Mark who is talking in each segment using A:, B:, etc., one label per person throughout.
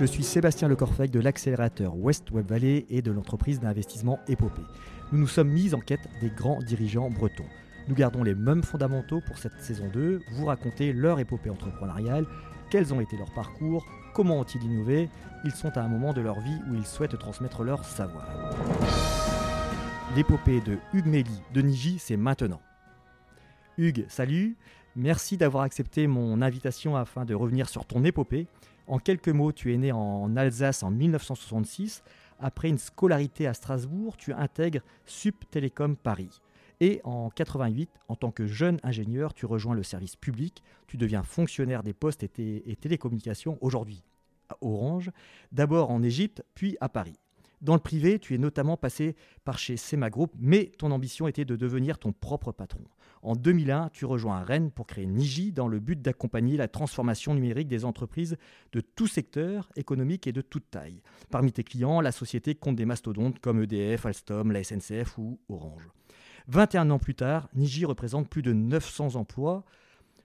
A: je suis Sébastien Lecorfec de l'accélérateur West Web Valley et de l'entreprise d'investissement Épopée. Nous nous sommes mis en quête des grands dirigeants bretons. Nous gardons les mêmes fondamentaux pour cette saison 2, vous raconter leur épopée entrepreneuriale, quels ont été leurs parcours, comment ont-ils innové, ils sont à un moment de leur vie où ils souhaitent transmettre leur savoir. L'épopée de Hugues Méli de Niji, c'est maintenant. Hugues, salut, merci d'avoir accepté mon invitation afin de revenir sur ton épopée. En quelques mots, tu es né en Alsace en 1966 après une scolarité à Strasbourg, tu intègres Sup Télécom Paris. Et en 88, en tant que jeune ingénieur, tu rejoins le service public, tu deviens fonctionnaire des postes et, télécommunications aujourd'hui à Orange, d'abord en Égypte, puis à Paris. Dans le privé, tu es notamment passé par chez Sema Group, mais ton ambition était de devenir ton propre patron. En 2001, tu rejoins Rennes pour créer Niji dans le but d'accompagner la transformation numérique des entreprises de tout secteur économique et de toute taille. Parmi tes clients, la société compte des mastodontes comme EDF, Alstom, la SNCF ou Orange. 21 ans plus tard, Niji représente plus de 900 emplois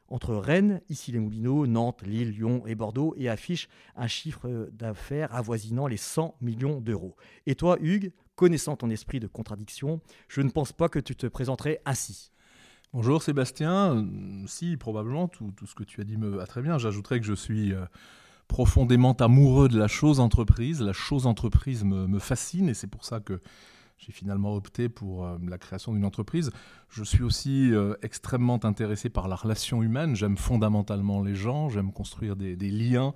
A: entre Rennes, ici les Moulineaux, Nantes, Lille, Lyon et Bordeaux et affiche un chiffre d'affaires avoisinant les 100 millions d'euros. Et toi, Hugues, connaissant ton esprit de contradiction, je ne pense pas que tu te présenterais ainsi.
B: Bonjour Sébastien, si probablement tout, ce que tu as dit me va très bien. J'ajouterais que je suis euh, profondément amoureux de la chose entreprise. La chose entreprise me fascine et c'est pour ça que j'ai finalement opté pour euh, la création d'une entreprise. Je suis aussi euh, extrêmement intéressé par la relation humaine. J'aime fondamentalement les gens, j'aime construire des, liens,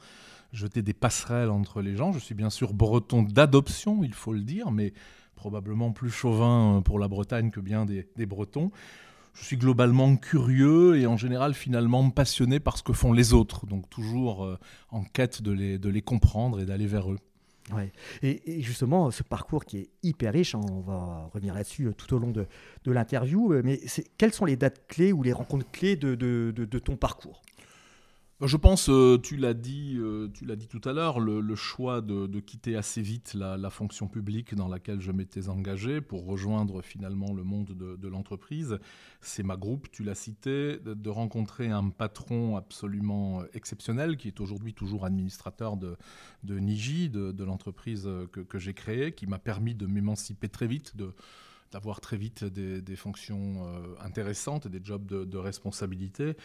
B: jeter des passerelles entre les gens. Je suis bien sûr breton d'adoption, il faut le dire, mais probablement plus chauvin pour la Bretagne que bien des, Bretons. Je suis globalement curieux et en général finalement passionné par ce que font les autres, donc toujours en quête de les comprendre et d'aller vers eux.
A: Ouais. Et, justement, ce parcours qui est hyper riche, hein, on va revenir là-dessus euh, tout au long de, l'interview, euh, mais quelles sont les dates clés ou les rencontres clés de ton parcours?
B: Je pense, euh, tu l'as dit, euh, tu l'as dit tout à l'heure, le, choix de, quitter assez vite la, fonction publique dans laquelle je m'étais engagé pour rejoindre finalement le monde de, l'entreprise, c'est ma groupe, tu l'as cité, de, rencontrer un patron absolument exceptionnel qui est aujourd'hui toujours administrateur de, Niji, de, l'entreprise que, que j'ai créée, qui m'a permis de m'émanciper très vite de d'avoir très vite des, fonctions euh, intéressantes, des jobs de, responsabilité.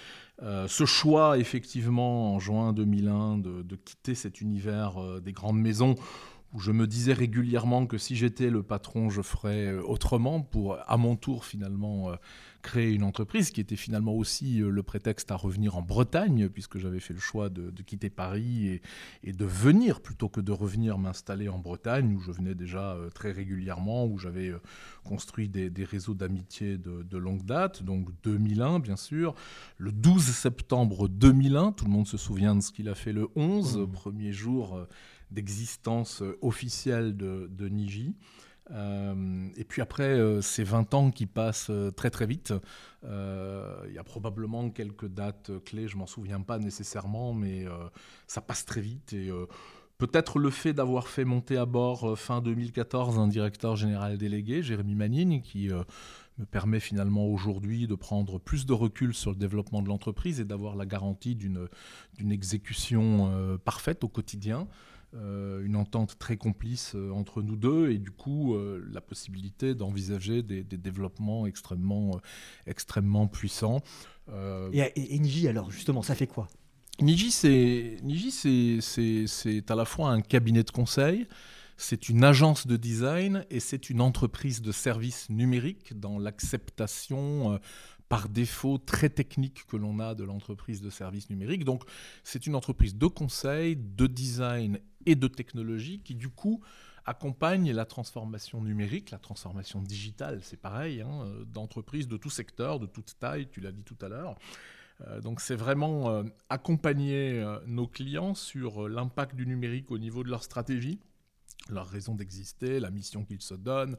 B: Euh, ce choix, effectivement, en juin 2001, de, quitter cet univers euh, des grandes maisons, où je me disais régulièrement que si j'étais le patron, je ferais autrement pour, à mon tour, finalement, créer une entreprise qui était finalement aussi euh, le prétexte à revenir en Bretagne, puisque j'avais fait le choix de, quitter Paris et, de venir plutôt que de revenir m'installer en Bretagne, où je venais déjà euh, très régulièrement, où j'avais euh, construit des, réseaux d'amitié de, longue date, donc 2001 bien sûr. Le 12 septembre 2001, tout le monde se souvient de ce qu'il a fait le 11, mmh. premier jour d'existence officielle de, de Niji. Euh, et puis après, euh, ces 20 ans qui passent euh, très très vite. Il y a probablement quelques dates clés, je m'en souviens pas nécessairement, mais ça passe très vite. Et peut-être le fait d'avoir fait monter à bord fin 2014 un directeur général délégué, Jérémy Manine, qui me permet finalement aujourd'hui de prendre plus de recul sur le développement de l'entreprise et d'avoir la garantie d'une exécution parfaite au quotidien. Euh, une entente très complice euh, entre nous deux et du coup euh, la possibilité d'envisager des, développements extrêmement, extrêmement puissants.
A: Et, et, Niji, alors justement, ça fait quoi?
B: Niji, c'est à la fois un cabinet de conseil, c'est une agence de design et c'est une entreprise de services numériques dans l'acceptation par défaut très technique que l'on a de l'entreprise de services numériques. Donc c'est une entreprise de conseil, de design et de technologie qui du coup accompagne la transformation numérique, la transformation digitale, c'est pareil, hein, d'entreprises de tout secteur, de toute taille, tu l'as dit tout à l'heure. Euh, donc c'est vraiment euh, accompagner euh, nos clients sur l'impact du numérique au niveau de leur stratégie, leur raison d'exister, la mission qu'ils se donnent,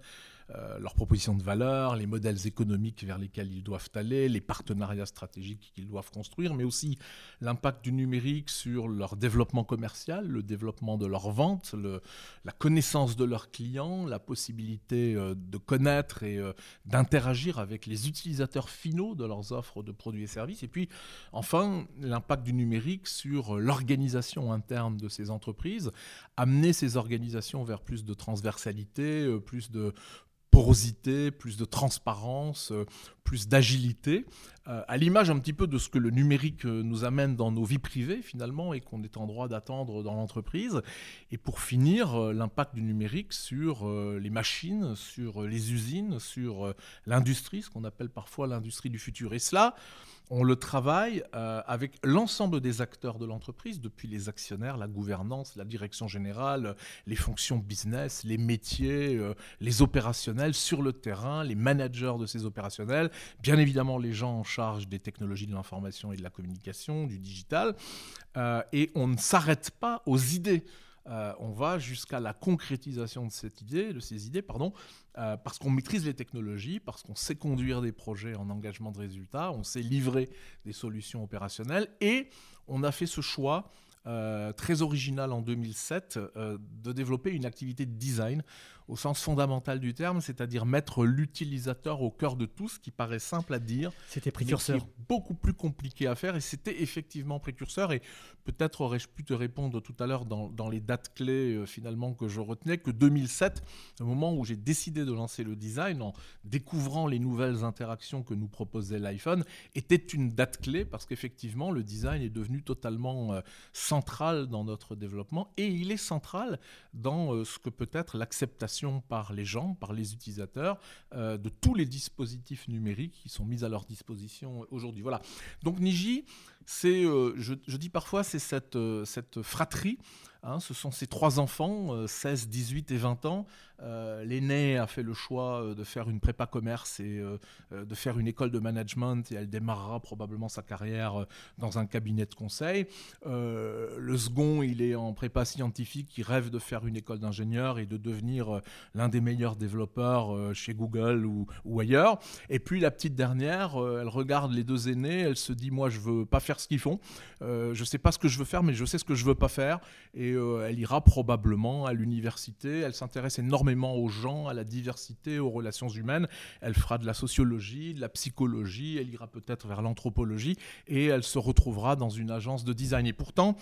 B: euh, leurs propositions de valeur, les modèles économiques vers lesquels ils doivent aller, les partenariats stratégiques qu'ils doivent construire, mais aussi l'impact du numérique sur leur développement commercial, le développement de leurs ventes, la connaissance de leurs clients, la possibilité euh, de connaître et euh, d'interagir avec les utilisateurs finaux de leurs offres de produits et services, et puis enfin l'impact du numérique sur l'organisation interne de ces entreprises, amener ces organisations vers plus de transversalité, plus de porosité, plus de transparence, euh, plus d'agilité, euh, à l'image un petit peu de ce que le numérique euh, nous amène dans nos vies privées finalement et qu'on est en droit d'attendre dans l'entreprise. Et pour finir, l'impact du numérique sur les machines, sur les usines, sur l'industrie, ce qu'on appelle parfois l'industrie du futur. Et cela, on le travaille euh, avec l'ensemble des acteurs de l'entreprise, depuis les actionnaires, la gouvernance, la direction générale, les fonctions business, les métiers, euh, les opérationnels sur le terrain, les managers de ces opérationnels, bien évidemment les gens en charge des technologies de l'information et de la communication, du digital. Euh, et on ne s'arrête pas aux idées. Euh, on va jusqu'à la concrétisation de cette idée, ces idées, pardon, euh, parce qu'on maîtrise les technologies, parce qu'on sait conduire des projets en engagement de résultats, on sait livrer des solutions opérationnelles, et on a fait ce choix euh, très original en 2007 de développer une activité de design au sens fondamental du terme, c'est-à-dire mettre l'utilisateur au cœur de tout, ce qui paraît simple à dire.
A: C'était précurseur.
B: beaucoup plus compliqué à faire et c'était effectivement précurseur. Et peut-être aurais-je pu te répondre tout à l'heure dans, les dates clés euh, finalement que je retenais que 2007, le moment où j'ai décidé de lancer le design en découvrant les nouvelles interactions que nous proposait l'iPhone, était une date clé parce qu'effectivement le design est devenu totalement euh, central dans notre développement et il est central dans euh, ce que peut être l'acceptation par les gens, par les utilisateurs, euh, de tous les dispositifs numériques qui sont mis à leur disposition aujourd'hui. Voilà. Donc Niji, c'est, euh, je, dis parfois, c'est cette, euh, cette fratrie Hein, ce sont ces trois enfants, 16, 18 et 20 ans. Euh, l'aînée a fait le choix euh, de faire une prépa commerce et euh, de faire une école de management et elle démarrera probablement sa carrière dans un cabinet de conseil. le second, il est en prépa scientifique, il rêve de faire une école d'ingénieur et de devenir l'un des meilleurs développeurs chez Google ou, ailleurs. Et puis la petite dernière, elle regarde les deux aînés, elle se dit moi je veux pas faire ce qu'ils font, je sais pas ce que je veux faire, mais je sais ce que je veux pas faire. Et euh, elle ira probablement à l'université. Elle s'intéresse énormément aux gens, à la diversité, aux relations humaines. Elle fera de la sociologie, de la psychologie. Elle ira peut-être vers l'anthropologie et elle se retrouvera dans une agence de design. Et pourtant,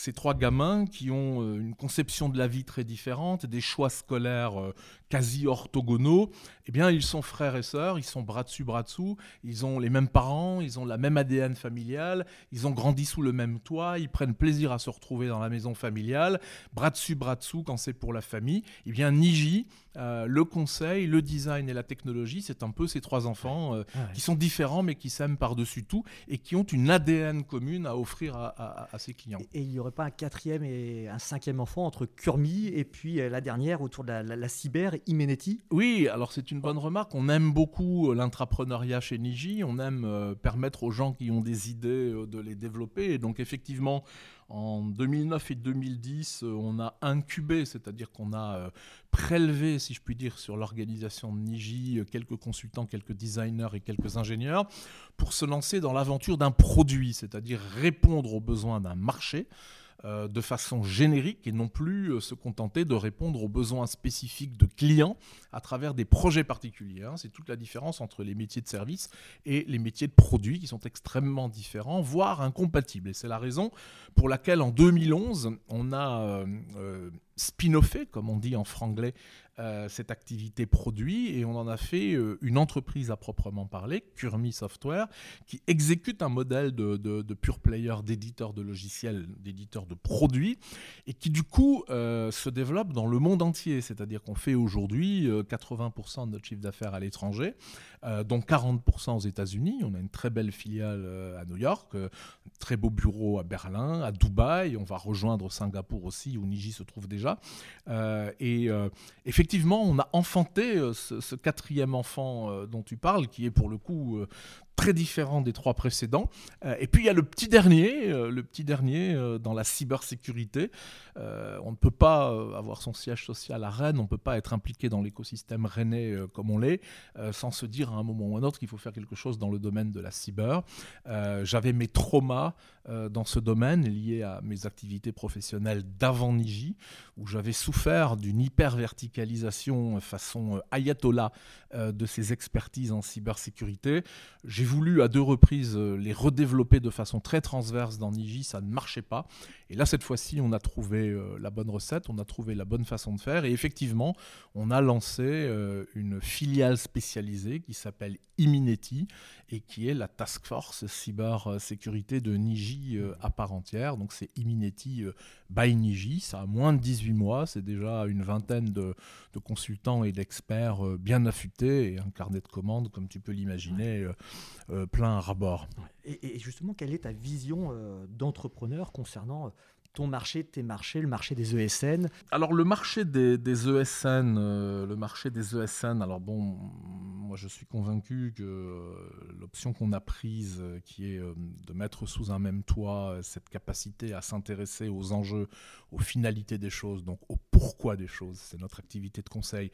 B: ces trois gamins qui ont euh, une conception de la vie très différente, des choix scolaires euh, quasi orthogonaux, eh bien, ils sont frères et sœurs, ils sont bras dessus, bras dessous, ils ont les mêmes parents, ils ont la même ADN familiale, ils ont grandi sous le même toit, ils prennent plaisir à se retrouver dans la maison familiale, bras dessus, bras dessous quand c'est pour la famille. Eh bien, Niji, euh, le conseil, le design et la technologie, c'est un peu ces trois enfants ah qui sont différents mais qui s'aiment par-dessus tout et qui ont une ADN commune à offrir à, à, ses clients.
A: Et il y aurait pas un quatrième et un cinquième enfant entre Kurmi et puis euh, la dernière autour de la, cyber, Imenetti
B: Oui, alors c'est une bonne remarque. On aime beaucoup euh, l'intrapreneuriat chez Niji. On aime euh, permettre aux gens qui ont des idées de les développer. Et donc effectivement, en 2009 et 2010, on a incubé, c'est-à-dire qu'on a prélevé, si je puis dire, sur l'organisation de Niji quelques consultants, quelques designers et quelques ingénieurs pour se lancer dans l'aventure d'un produit, c'est-à-dire répondre aux besoins d'un marché. Euh, de façon générique et non plus euh, se contenter de répondre aux besoins spécifiques de clients à travers des projets particuliers. Hein. C'est toute la différence entre les métiers de service et les métiers de produits qui sont extrêmement différents, voire incompatibles. Et c'est la raison pour laquelle en 2011, on a euh, spin-offé, comme on dit en franglais, euh, cette activité produit et on en a fait euh, une entreprise à proprement parler, Kurmi Software, qui exécute un modèle de, de, pure player d'éditeur de logiciels, d'éditeur de produits et qui du coup euh, se développe dans le monde entier. C'est-à-dire qu'on fait aujourd'hui 80% de notre chiffre d'affaires à l'étranger, dont 40% aux États-Unis. On a une très belle filiale à New York, un très beau bureau à Berlin, à Dubaï. On va rejoindre Singapour aussi, où Niji se trouve déjà. et effectivement, effectivement, on a enfanté euh, ce, quatrième enfant euh, dont tu parles, qui est pour le coup euh, très différent des trois précédents. Euh, et puis il y a le petit dernier, euh, le petit dernier euh, dans la cybersécurité. on ne peut pas avoir son siège social à Rennes, on ne peut pas être impliqué dans l'écosystème rennais comme on l'est, sans se dire à un moment ou à un autre qu'il faut faire quelque chose dans le domaine de la cyber. J'avais mes traumas dans ce domaine liés à mes activités professionnelles d'avant Niji, où j'avais souffert d'une hyper-verticalisation façon ayatollah de ces expertises en cybersécurité. J'ai voulu à deux reprises euh, les redévelopper de façon très transverse dans Niji, ça ne marchait pas. Et là, cette fois-ci, on a trouvé euh, la bonne recette, on a trouvé la bonne façon de faire. Et effectivement, on a lancé euh, une filiale spécialisée qui s'appelle Imineti et qui est la task force cybersécurité de Niji à part entière. Donc c'est Imineti by Niji, ça a moins de 18 mois, c'est déjà une vingtaine de, de consultants et d'experts bien affûtés et un carnet de commandes, comme tu peux l'imaginer, plein à rabord.
A: Et, justement, quelle est ta vision euh, d'entrepreneur concernant euh, ton marché, tes marchés, le marché des ESN
B: Alors le marché des, ESN, le marché des ESN, alors bon, moi je suis convaincu que l'option qu'on a prise, qui est de mettre sous un même toit cette capacité à s'intéresser aux enjeux, aux finalités des choses, donc au pourquoi des choses, c'est notre activité de conseil,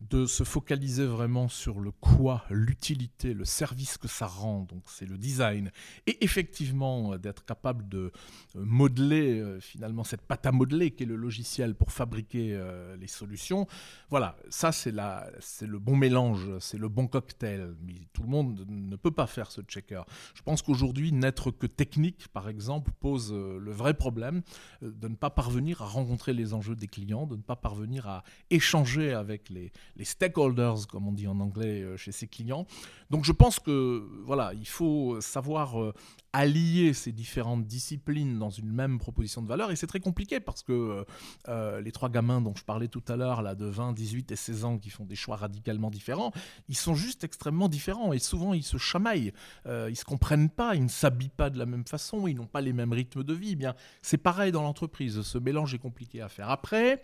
B: de se focaliser vraiment sur le quoi, l'utilité, le service que ça rend, donc c'est le design, et effectivement euh, d'être capable de euh, modeler euh, finalement cette pâte à modeler qui est le logiciel pour fabriquer les solutions. Voilà, ça c'est le bon mélange, c'est le bon cocktail, mais tout le monde ne peut pas faire ce checker. Je pense qu'aujourd'hui, n'être que technique, par exemple, pose le vrai problème de ne pas parvenir à rencontrer les enjeux des clients, de ne pas parvenir à échanger avec les, les stakeholders, comme on dit en anglais, chez ses clients. Donc je pense que voilà, il faut savoir euh, allier ces différentes disciplines dans une même proposition de Et c'est très compliqué parce que euh, euh, les trois gamins dont je parlais tout à l'heure, là, de 20, 18 et 16 ans, qui font des choix radicalement différents, ils sont juste extrêmement différents. Et souvent, ils se chamaillent, euh, ils se comprennent pas, ils ne s'habillent pas de la même façon, ils n'ont pas les mêmes rythmes de vie. Eh bien, c'est pareil dans l'entreprise. Ce mélange est compliqué à faire. Après,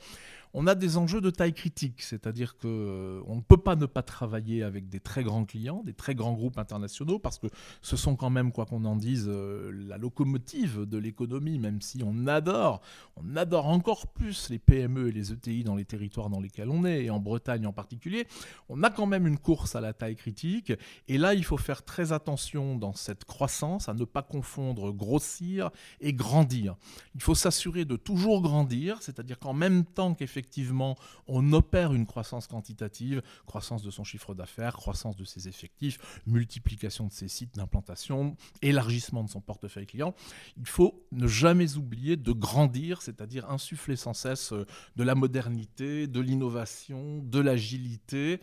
B: on a des enjeux de taille critique, c'est-à-dire que euh, ne peut pas ne pas travailler avec des très grands clients, des très grands groupes internationaux, parce que ce sont quand même, quoi qu'on en dise, euh, la locomotive de l'économie, même si on adore, on adore encore plus les PME et les ETI dans les territoires dans lesquels on est, et en Bretagne en particulier, on a quand même une course à la taille critique, et là il faut faire très attention dans cette croissance à ne pas confondre grossir et grandir. Il faut s'assurer de toujours grandir, c'est-à-dire qu'en même temps qu'effectivement effectivement, on opère une croissance quantitative, croissance de son chiffre d'affaires, croissance de ses effectifs, multiplication de ses sites d'implantation, élargissement de son portefeuille client. Il faut ne jamais oublier de grandir, c'est-à-dire insuffler sans cesse euh, de la modernité, de l'innovation, de l'agilité.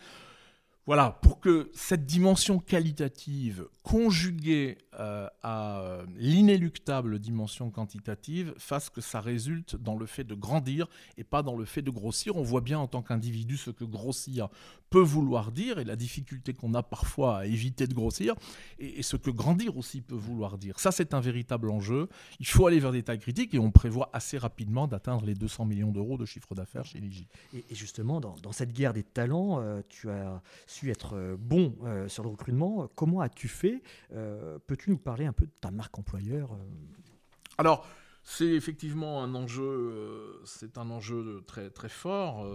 B: Voilà, pour que cette dimension qualitative conjuguée euh, à euh, l'inéluctable dimension quantitative fasse que ça résulte dans le fait de grandir et pas dans le fait de grossir. On voit bien en tant qu'individu ce que grossir peut vouloir dire et la difficulté qu'on a parfois à éviter de grossir et, ce que grandir aussi peut vouloir dire. Ça, c'est un véritable enjeu. Il faut aller vers des tailles critiques et on prévoit assez rapidement d'atteindre les 200 millions d'euros de chiffre d'affaires chez Niji.
A: Et, justement, dans, cette guerre des talents, euh, tu as être euh, bon euh, sur le recrutement. Comment as-tu fait Peux-tu nous parler un peu de ta marque employeur
B: Alors, c'est effectivement un enjeu, c'est un enjeu très très fort.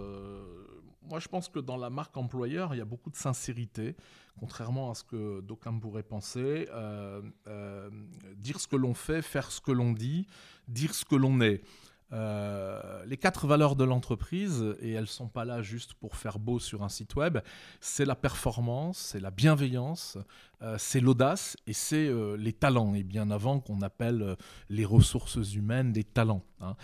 B: moi, je pense que dans la marque employeur, il y a beaucoup de sincérité, contrairement à ce que d'aucuns pourraient penser. dire ce que l'on fait, faire ce que l'on dit, dire ce que l'on est. Euh, les quatre valeurs de l'entreprise, et elles ne sont pas là juste pour faire beau sur un site web, c'est la performance, c'est la bienveillance, euh, c'est l'audace et c'est euh, les talents, et bien avant qu'on appelle les ressources humaines des talents. Hein.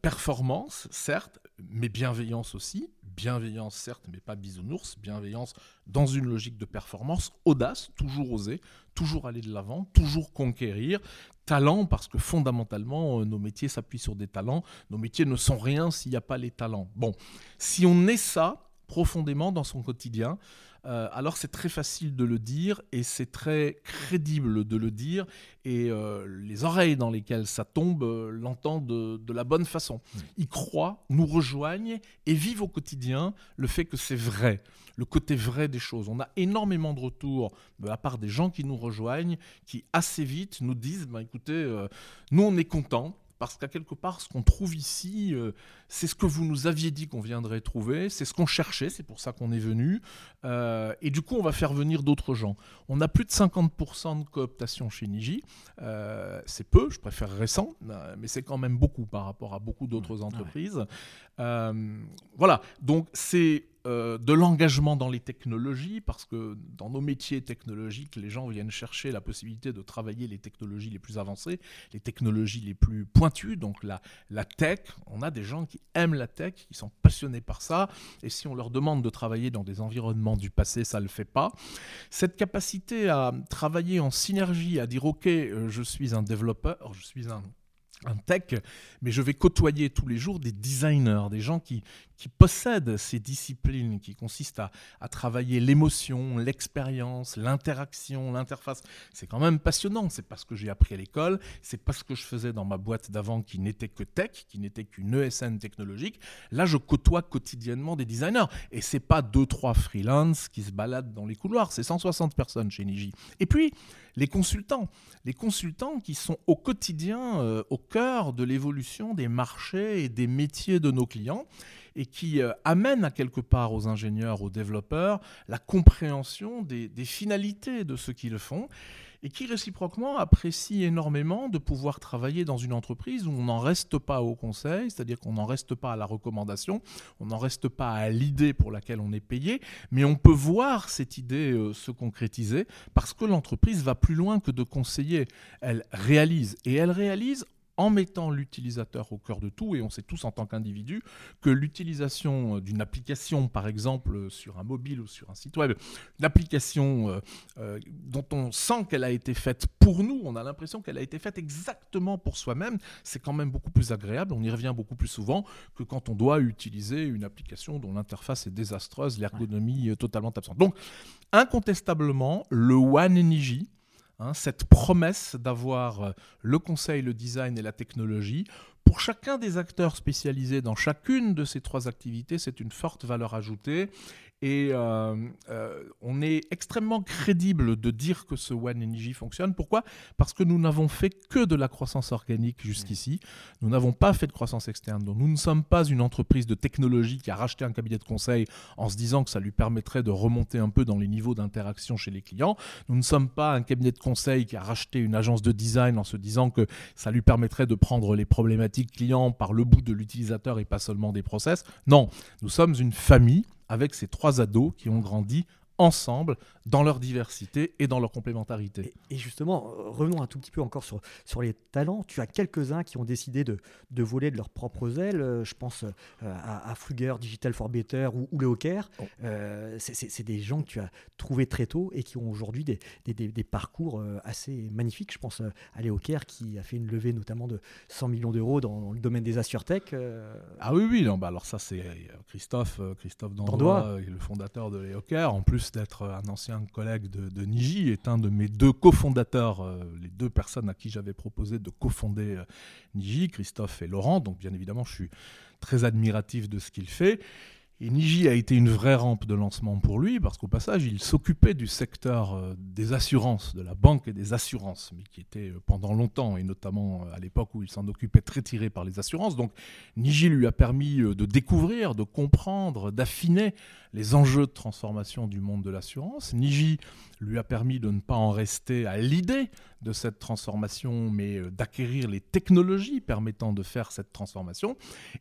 B: performance, certes, mais bienveillance aussi. Bienveillance, certes, mais pas bisounours. Bienveillance dans une logique de performance. Audace, toujours oser, toujours aller de l'avant, toujours conquérir. Talent, parce que fondamentalement, euh, nos métiers s'appuient sur des talents. Nos métiers ne sont rien s'il n'y a pas les talents. Bon, si on est ça profondément dans son quotidien, euh, alors c'est très facile de le dire et c'est très crédible de le dire et euh, les oreilles dans lesquelles ça tombe euh, l'entendent de, la bonne façon. Ils croient, nous rejoignent et vivent au quotidien le fait que c'est vrai, le côté vrai des choses. On a énormément de retours de la part des gens qui nous rejoignent, qui assez vite nous disent, bah, écoutez, nous on est contents parce qu'à quelque part, ce qu'on trouve ici, euh, c'est ce que vous nous aviez dit qu'on viendrait trouver, c'est ce qu'on cherchait, c'est pour ça qu'on est venu. Euh, et du coup, on va faire venir d'autres gens. On a plus de 50% de cooptation chez Niji. Euh, c'est peu, je préfère récent, mais c'est quand même beaucoup par rapport à beaucoup d'autres entreprises. voilà, donc c'est euh, de l'engagement dans les technologies, parce que dans nos métiers technologiques, les gens viennent chercher la possibilité de travailler les technologies les plus avancées, les technologies les plus pointues, donc la, la tech. On a des gens qui aiment la tech, qui sont passionnés par ça, et si on leur demande de travailler dans des environnements du passé, ça ne le fait pas. Cette capacité à travailler en synergie, à dire, OK, euh, je suis un développeur, je suis un un tech, mais je vais côtoyer tous les jours des designers, des gens qui, qui possèdent ces disciplines qui consistent à, à travailler l'émotion, l'expérience, l'interaction, l'interface. C'est quand même passionnant. C'est pas ce que j'ai appris à l'école, c'est pas ce que je faisais dans ma boîte d'avant qui n'était que tech, qui n'était qu'une ESN technologique. Là, je côtoie quotidiennement des designers. Et c'est pas deux, trois freelance qui se baladent dans les couloirs, c'est 160 personnes chez Niji. Et puis, les consultants. Les consultants qui sont au quotidien euh, au cœur de l'évolution des marchés et des métiers de nos clients et qui euh, amènent à quelque part aux ingénieurs, aux développeurs, la compréhension des, des finalités de ce qu'ils font et qui réciproquement apprécie énormément de pouvoir travailler dans une entreprise où on n'en reste pas au conseil, c'est-à-dire qu'on n'en reste pas à la recommandation, on n'en reste pas à l'idée pour laquelle on est payé, mais on peut voir cette idée euh, se concrétiser parce que l'entreprise va plus loin que de conseiller, elle réalise et elle réalise en mettant l'utilisateur au cœur de tout, et on sait tous en tant qu'individu que l'utilisation euh, d'une application, par exemple sur un mobile ou sur un site web, une application euh, euh, dont on sent qu'elle a été faite pour nous, on a l'impression qu'elle a été faite exactement pour soi-même, c'est quand même beaucoup plus agréable, on y revient beaucoup plus souvent que quand on doit utiliser une application dont l'interface est désastreuse, l'ergonomie totalement absente. Donc, incontestablement, le One Niji, Hein, cette promesse d'avoir euh, le conseil, le design et la technologie. Pour chacun des acteurs spécialisés dans chacune de ces trois activités, c'est une forte valeur ajoutée et euh, euh, on est extrêmement crédible de dire que ce One Energy fonctionne. Pourquoi? Parce que nous n'avons fait que de la croissance organique jusqu'ici. Nous n'avons pas fait de croissance externe. Donc nous ne sommes pas une entreprise de technologie qui a racheté un cabinet de conseil en se disant que ça lui permettrait de remonter un peu dans les niveaux d'interaction chez les clients. Nous ne sommes pas un cabinet de conseil qui a racheté une agence de design en se disant que ça lui permettrait de prendre les problématiques clients par le bout de l'utilisateur et pas seulement des process. Non, nous sommes une famille avec ces trois ados qui ont grandi ensemble dans leur diversité et dans leur complémentarité.
A: Et, justement, euh, revenons un tout petit peu encore sur, sur les talents. Tu as quelques-uns qui ont décidé de, de, voler de leurs propres ailes. Euh, je pense euh, à, à, Fluger, Digital for Better ou, ou Léo oh. c'est des gens que tu as trouvés très tôt et qui ont aujourd'hui des, des, des, parcours assez magnifiques. Je pense à Léo qui a fait une levée notamment de 100 millions d'euros dans, le domaine des assurtech.
B: Ah oui, oui. Non, bah alors ça, c'est Christophe, Christophe Dandois, le fondateur de Léo En plus, d'être un ancien collègue de, Niji, est un de mes deux cofondateurs, euh, les deux personnes à qui j'avais proposé de cofonder euh, Niji, Christophe et Laurent. Donc bien évidemment, je suis très admiratif de ce qu'il fait. Et Niji a été une vraie rampe de lancement pour lui, parce qu'au passage, il s'occupait du secteur euh, des assurances, de la banque et des assurances, mais qui était euh, pendant longtemps, et notamment euh, à l'époque où il s'en occupait, très tiré par les assurances. Donc Niji lui a permis de découvrir, de comprendre, d'affiner les enjeux de transformation du monde de l'assurance. Niji lui a permis de ne pas en rester à l'idée de cette transformation, mais d'acquérir les technologies permettant de faire cette transformation.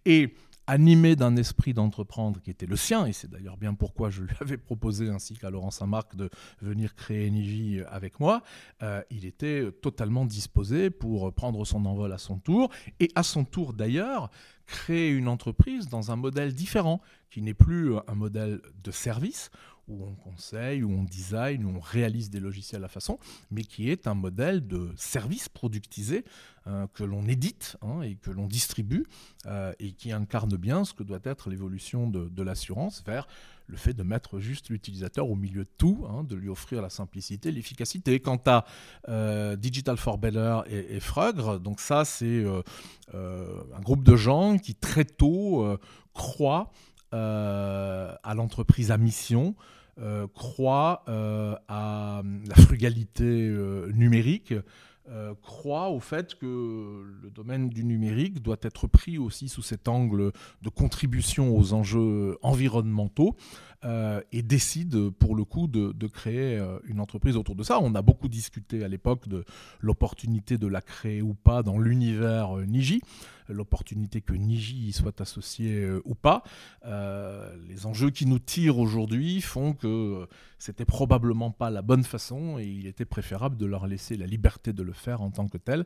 B: Et animé d'un esprit d'entreprendre qui était le sien, et c'est d'ailleurs bien pourquoi je lui avais proposé ainsi qu'à Laurent Saint-Marc de venir créer Niji avec moi, euh, il était totalement disposé pour prendre son envol à son tour, et à son tour d'ailleurs créer une entreprise dans un modèle différent, qui n'est plus un modèle de service, où on conseille, où on design, où on réalise des logiciels à la façon, mais qui est un modèle de service productisé euh, que l'on édite hein, et que l'on distribue euh, et qui incarne bien ce que doit être l'évolution de, l'assurance vers le fait de mettre juste l'utilisateur au milieu de tout, hein, de lui offrir la simplicité, l'efficacité. Quant à euh, Digital for Better et, et donc ça c'est un groupe de gens qui très tôt croient à l'entreprise à mission, croient à la frugalité numérique, euh, croit au fait que le domaine du numérique doit être pris aussi sous cet angle de contribution aux enjeux environnementaux euh, et décide pour le coup de, créer euh, une entreprise autour de ça. On a beaucoup discuté à l'époque de l'opportunité de la créer ou pas dans l'univers Niji l'opportunité que Niji y soit associé ou pas. les enjeux qui nous tirent aujourd'hui font que c'était probablement pas la bonne façon et il était préférable de leur laisser la liberté de le faire en tant que tel.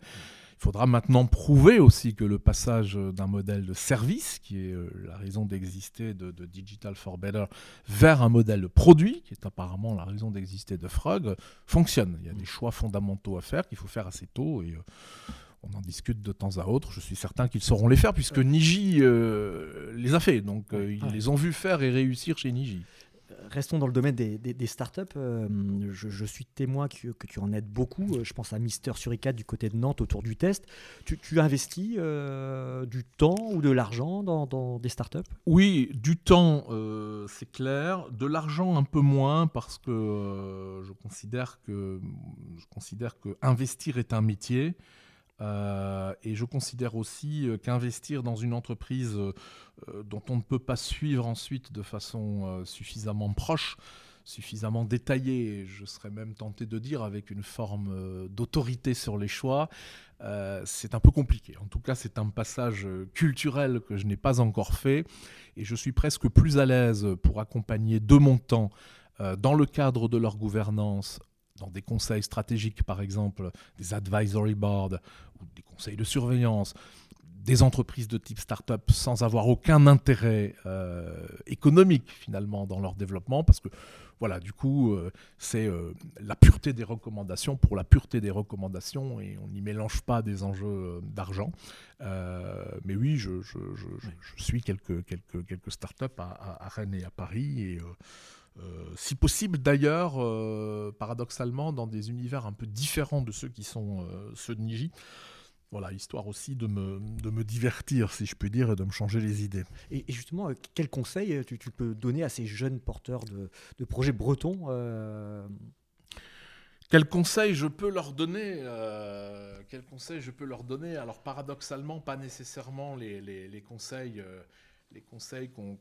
B: Il faudra maintenant prouver aussi que le passage d'un modèle de service, qui est euh, la raison d'exister de, Digital for Better, vers un modèle de produit, qui est apparemment la raison d'exister de Frog, fonctionne. Il y a des choix fondamentaux à faire qu'il faut faire assez tôt et euh, on en discute de temps à autre. Je suis certain qu'ils sauront les faire puisque Niji euh, les a fait. Donc ils les ont vus faire et réussir chez Niji
A: restons dans le domaine des, startups. Euh, je, suis témoin que, tu en aides beaucoup. Euh, je pense à Mister Suricat du côté de Nantes autour du test. Tu, investis euh, du temps ou de l'argent dans, des startups?
B: Oui, du temps, c'est clair. De l'argent, un peu moins parce que je considère que je considère que investir est un métier. Euh, et je considère aussi euh, qu'investir dans une entreprise euh, dont on ne peut pas suivre ensuite de façon suffisamment proche, suffisamment détaillée, je serais même tenté de dire avec une forme d'autorité sur les choix, c'est un peu compliqué. En tout cas, c'est un passage culturel que je n'ai pas encore fait et je suis presque plus à l'aise pour accompagner de mon temps dans le cadre de leur gouvernance dans des conseils stratégiques, par exemple, des advisory boards ou des conseils de surveillance, des entreprises de type start-up sans avoir aucun intérêt euh, économique finalement dans leur développement, parce que voilà, du coup, euh, c'est euh, la pureté des recommandations pour la pureté des recommandations et on n'y mélange pas des enjeux d'argent. mais oui, je, suis quelques, quelques, quelques start-up à, à, Rennes et à Paris et si possible d'ailleurs, euh, paradoxalement, dans des univers un peu différents de ceux qui sont euh, ceux de Niji. Voilà, histoire aussi de me, de me divertir, si je puis dire, et de me changer les idées.
A: Et, justement, quel conseil tu, peux donner à ces jeunes porteurs de, de projets bretons
B: Quel conseil je peux leur donner Quel conseil je peux leur donner? Alors paradoxalement, pas nécessairement les, les, les conseils, les conseils qu'on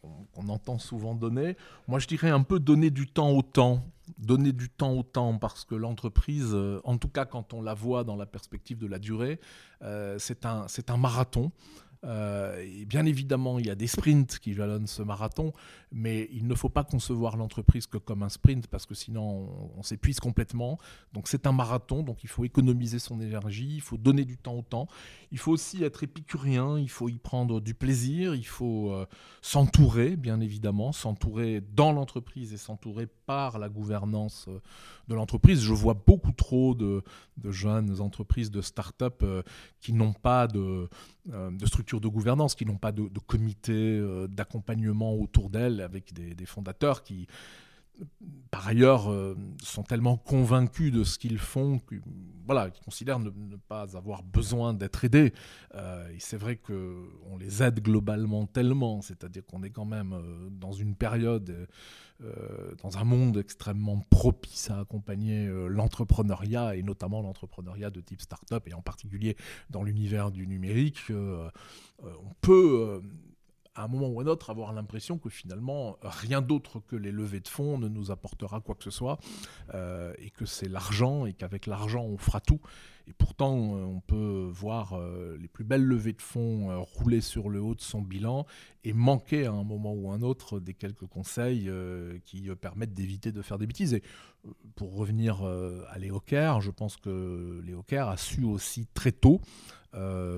B: qu'on entend souvent donner. Moi, je dirais un peu donner du temps au temps. Donner du temps au temps parce que l'entreprise, euh, en tout cas quand on la voit dans la perspective de la durée, euh, c'est un, un marathon. Euh, bien évidemment, il y a des sprints qui jalonnent ce marathon, mais il ne faut pas concevoir l'entreprise que comme un sprint parce que sinon on, s'épuise complètement. Donc c'est un marathon, donc il faut économiser son énergie, il faut donner du temps au temps. Il faut aussi être épicurien, il faut y prendre du plaisir, il faut euh, s'entourer, bien évidemment, s'entourer dans l'entreprise et s'entourer par la gouvernance euh, de l'entreprise. Je vois beaucoup trop de, jeunes entreprises, de start-up qui n'ont pas de, de structure de gouvernance, qui n'ont pas de, comité euh, d'accompagnement autour d'elles, avec des, fondateurs qui, par ailleurs, euh, sont tellement convaincus de ce qu'ils font, que, voilà, considèrent ne, pas avoir besoin d'être aidés. Euh, et c'est vrai qu'on les aide globalement tellement, c'est-à-dire qu'on est quand même dans une période, dans un monde extrêmement propice à accompagner l'entrepreneuriat, et notamment l'entrepreneuriat de type start-up, et en particulier dans l'univers du numérique. Euh, on peut euh, à un moment ou à un autre avoir l'impression que finalement rien d'autre que les levées de fonds ne nous apportera quoi que ce soit euh, et que c'est l'argent et qu'avec l'argent on fera tout. Et pourtant on peut voir les plus belles levées de fonds rouler sur le haut de son bilan et manquer à un moment ou à un autre des quelques conseils qui permettent d'éviter de faire des bêtises. Et pour revenir à Léo je pense que Léo a su aussi très tôt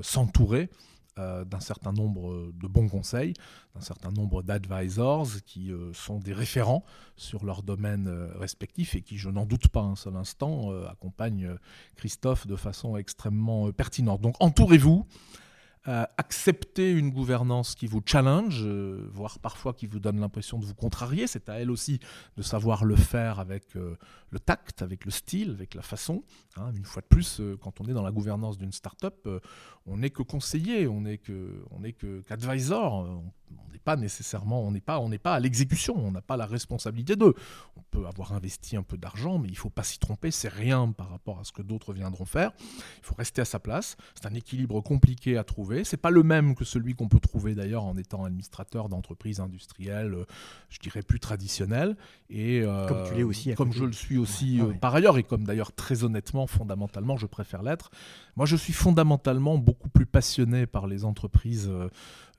B: s'entourer euh, d'un certain nombre de bons conseils, d'un certain nombre d'advisors qui euh, sont des référents sur leur domaine euh, respectif et qui, je n'en doute pas un seul instant, accompagnent Christophe de façon extrêmement pertinente. Donc entourez-vous. Euh, accepter une gouvernance qui vous challenge, euh, voire parfois qui vous donne l'impression de vous contrarier. C'est à elle aussi de savoir le faire avec euh, le tact, avec le style, avec la façon. Hein. une fois de plus, quand on est dans la gouvernance d'une start-up, on n'est que conseiller, on n'est que, on que qu'advisor. N'est pas nécessairement, on n'est pas, on n'est pas à l'exécution, on n'a pas la responsabilité d'eux. On peut avoir investi un peu d'argent, mais il faut pas s'y tromper. C'est rien par rapport à ce que d'autres viendront faire. Il faut rester à sa place. C'est un équilibre compliqué à trouver c'est pas le même que celui qu'on peut trouver d'ailleurs en étant administrateur d'entreprises industrielles, euh, je dirais plus traditionnelles.
A: Et euh, comme tu l'es aussi,
B: comme je le suis aussi ah euh, par ailleurs, et comme d'ailleurs très honnêtement, fondamentalement, je préfère l'être. Moi, je suis fondamentalement beaucoup plus passionné par les entreprises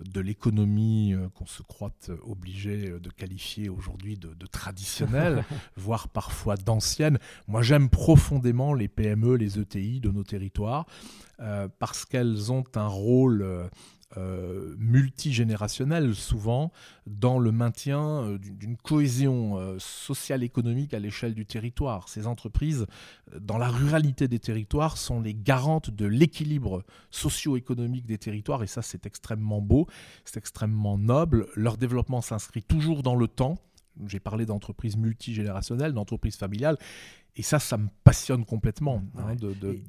B: de l'économie qu'on se croit obligé de qualifier aujourd'hui de, de traditionnelles, voire parfois d'anciennes. Moi, j'aime profondément les PME, les ETI de nos territoires. Euh, parce qu'elles ont un rôle euh, euh, multigénérationnel souvent dans le maintien d'une cohésion sociale économique à l'échelle du territoire. Ces entreprises, dans la ruralité des territoires, sont les garantes de l'équilibre socio-économique des territoires et ça c'est extrêmement beau, c'est extrêmement noble. Leur développement s'inscrit toujours dans le temps. J'ai parlé d'entreprises multigénérationnelles, d'entreprises familiales. Et ça, ça me passionne complètement, hein,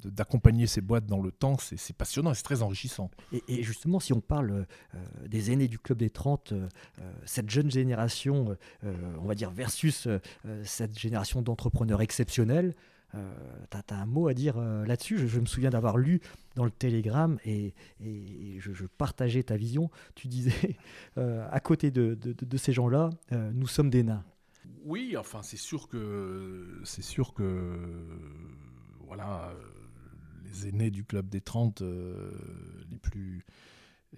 B: d'accompagner ces boîtes dans le temps. C'est passionnant et c'est très enrichissant.
A: Et, justement, si on parle euh, des aînés du Club des 30, euh, euh, cette jeune génération, on va dire, versus cette génération d'entrepreneurs exceptionnels, tu as, un mot à dire là-dessus. Je, me souviens d'avoir lu dans le Télégramme et, je, partageais ta vision. Tu disais, à côté de, ces gens-là, nous sommes des nains.
B: Oui, enfin, c'est sûr que voilà, les aînés du club des 30 euh, les plus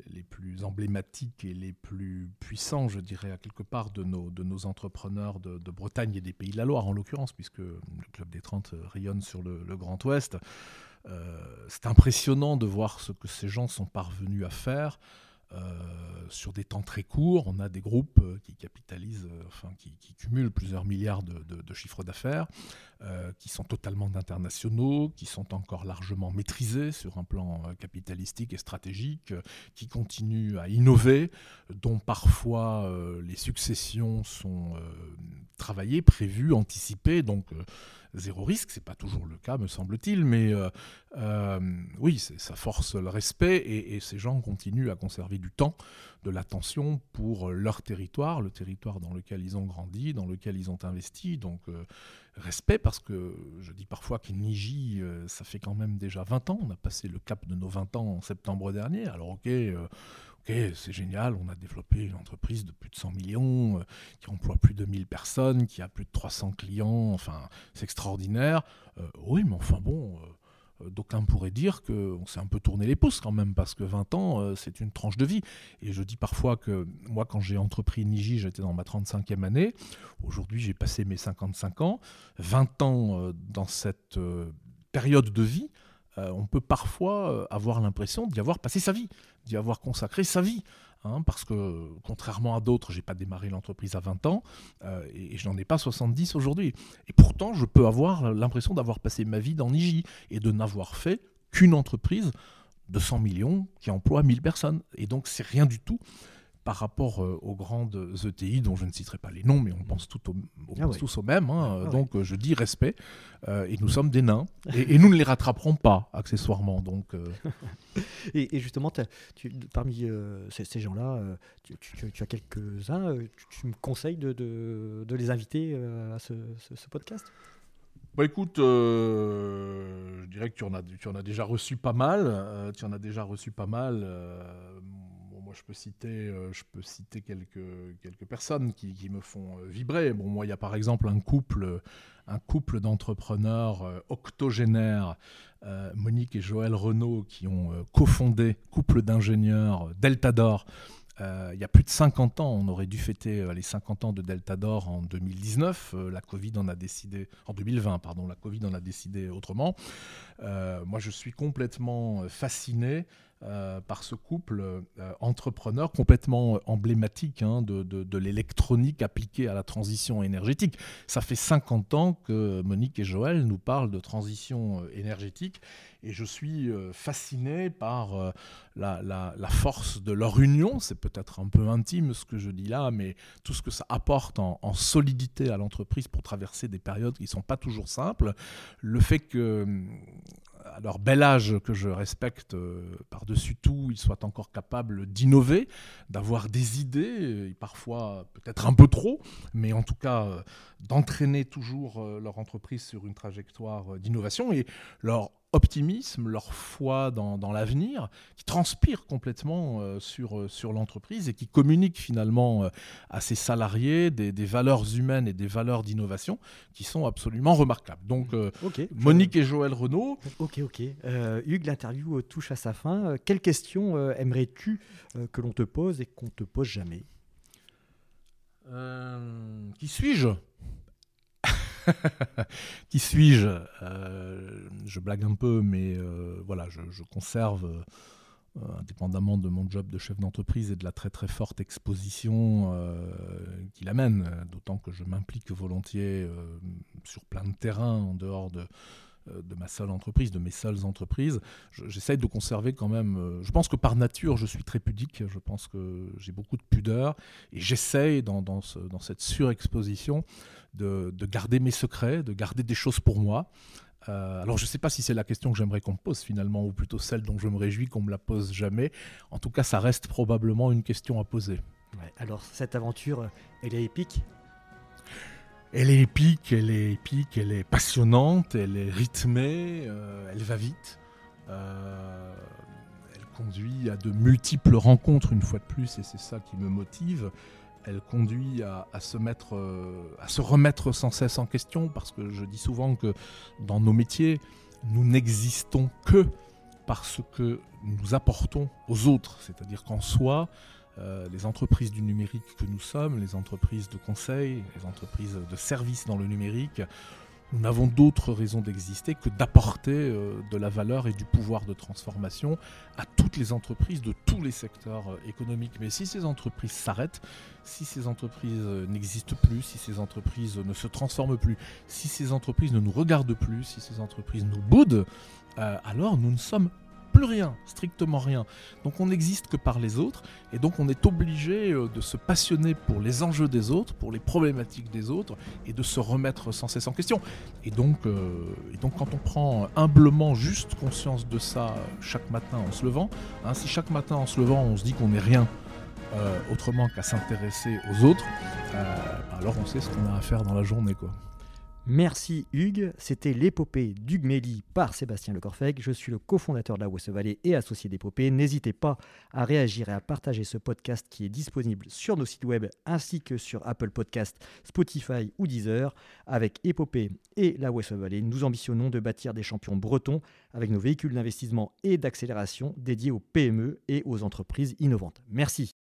B: les plus emblématiques et les plus puissants, je dirais, à quelque part, de nos, entrepreneurs de, Bretagne et des Pays de la Loire, en l'occurrence, puisque le Club des 30 rayonne sur le, Grand Ouest. Euh, c'est impressionnant de voir ce que ces gens sont parvenus à faire. Euh, sur des temps très courts, on a des groupes euh, qui capitalisent, euh, enfin qui, cumulent plusieurs milliards de, de, chiffres d'affaires, qui sont totalement internationaux, qui sont encore largement maîtrisés sur un plan capitalistique et stratégique, qui continuent à innover, dont parfois les successions sont travaillées, prévues, anticipées. Donc zéro risque. C'est pas toujours le cas, me semble-t-il, mais euh, euh, oui, ça force le respect et, ces gens continuent à conserver du temps, de l'attention pour leur territoire, le territoire dans lequel ils ont grandi, dans lequel ils ont investi. Donc euh, respect parce que je dis parfois qu'Niji, ça fait quand même déjà 20 ans. On a passé le cap de nos 20 ans en septembre dernier. Alors ok c'est génial, on a développé une entreprise de plus de 100 millions, euh, qui emploie plus de 1000 personnes, qui a plus de 300 clients, enfin, c'est extraordinaire. Euh, oui, mais enfin bon, euh, d'aucuns pourraient dire qu'on s'est un peu tourné les pouces quand même, parce que 20 ans, c'est une tranche de vie. Et je dis parfois que moi, quand j'ai entrepris Niji, j'étais dans ma 35e année. Aujourd'hui, j'ai passé mes 55 ans. 20 ans dans cette période de vie, on peut parfois avoir l'impression d'y avoir passé sa vie d'y avoir consacré sa vie. Hein, parce que contrairement à d'autres, j'ai pas démarré l'entreprise à 20 ans euh, et, je n'en ai pas 70 aujourd'hui. Et pourtant, je peux avoir l'impression d'avoir passé ma vie dans Niji et de n'avoir fait qu'une entreprise de 100 millions qui emploie 1000 personnes. Et donc, c'est rien du tout par rapport euh, aux grandes ETI, dont je ne citerai pas les noms, mais on pense, tout au, ah tous au même. Hein. Ah donc euh, je dis respect, euh, et nous sommes des nains, et, nous ne les rattraperons pas, accessoirement. Donc,
A: et, justement, tu, parmi ces, gens-là, tu, as quelques-uns, tu, me conseilles de, de, les inviter à ce, podcast?
B: Bah écoute, je dirais que tu en, as, tu en as déjà reçu pas mal. tu en as déjà reçu pas mal je peux citer, euh, je peux citer quelques, quelques personnes qui, qui me font euh, vibrer. Bon, moi, il y a par exemple un couple, un couple d'entrepreneurs euh, octogénaires, Monique et Joël Renault, qui ont cofondé, couple d'ingénieurs, Deltador, il y a plus de 50 ans, on aurait dû fêter les 50 ans de Deltador en 2019. la Covid en a décidé, en 2020, pardon, la Covid en a décidé autrement. moi, je suis complètement fasciné euh, par ce couple euh, entrepreneur complètement emblématique hein, de, l'électronique appliquée à la transition énergétique. Ça fait 50 ans que Monique et Joël nous parlent de transition euh, énergétique et je suis fasciné par la, force de leur union. C'est peut-être un peu intime ce que je dis là, mais tout ce que ça apporte en, en solidité à l'entreprise pour traverser des périodes qui ne sont pas toujours simples. Le fait que à leur bel âge que je respecte euh, par-dessus tout, ils soient encore capables d'innover, d'avoir des idées, et parfois peut-être un peu trop, mais en tout cas euh, d'entraîner toujours euh, leur entreprise sur une trajectoire d'innovation. Et leur optimisme, leur foi dans, l'avenir, qui transpire complètement euh, sur, euh, sur l'entreprise et qui communique finalement euh, à ses salariés des, valeurs humaines et des valeurs d'innovation qui sont absolument remarquables. Donc, Monique et Joël Renaud.
A: Ok, ok. Hugues, l'interview touche à sa fin. Quelle question aimerais-tu que l'on te pose et qu'on te pose jamais?
B: Qui suis-je? Qui suis-je? Euh, Je blague un peu, mais euh, voilà, je, conserve, euh, indépendamment de mon job de chef d'entreprise et de la très très forte exposition qu'il amène, d'autant que je m'implique volontiers sur plein de terrains en dehors de, de ma seule entreprise, de mes seules entreprises, j'essaye de conserver quand même. je pense que par nature, je suis très pudique. Je pense que j'ai beaucoup de pudeur et j'essaye dans, cette surexposition de, garder mes secrets, de garder des choses pour moi. Euh, alors je ne sais pas si c'est la question que j'aimerais qu'on me pose finalement, ou plutôt celle dont je me réjouis qu'on me la pose jamais. En tout cas, ça reste probablement une question à poser.
A: alors cette aventure, elle est épique
B: Elle est épique, elle est épique, elle est passionnante, elle est rythmée, euh, elle va vite. Euh, elle conduit à de multiples rencontres une fois de plus, et c'est ça qui me motive elle conduit à, se mettre, euh, à se remettre sans cesse en question, parce que je dis souvent que dans nos métiers, nous n'existons que parce que nous apportons aux autres. C'est-à-dire qu'en soi, euh, les entreprises du numérique que nous sommes, les entreprises de conseil, les entreprises de services dans le numérique, nous n'avons d'autre raison d'exister que d'apporter euh, de la valeur et du pouvoir de transformation à toutes les entreprises de tous les secteurs euh, économiques. Mais si ces entreprises s'arrêtent, si ces entreprises n'existent plus, si ces entreprises ne se transforment plus, si ces entreprises ne nous regardent plus, si ces entreprises nous boudent, alors nous ne sommes plus rien, strictement rien. Donc on n'existe que par les autres, et donc on est obligé euh, de se passionner pour les enjeux des autres, pour les problématiques des autres, et de se remettre sans cesse en question. Et donc, euh, et donc quand on prend humblement juste conscience de ça chaque matin en se levant, hein, si chaque matin en se levant on se dit qu'on n'est rien, euh, autrement qu'à s'intéresser aux autres, alors on sait ce qu'on a à faire dans la journée. quoi.
A: Merci Hugues, c'était l'épopée d'Hugues par Sébastien Lecorfeg. Je suis le cofondateur de la West Valley et associé d'épopée. N'hésitez pas à réagir et à partager ce podcast qui est disponible sur nos sites web ainsi que sur Apple Podcast, Spotify ou Deezer. Avec épopée et la West Valley, nous ambitionnons de bâtir des champions bretons avec nos véhicules d'investissement et d'accélération dédiés aux PME et aux entreprises innovantes. Merci.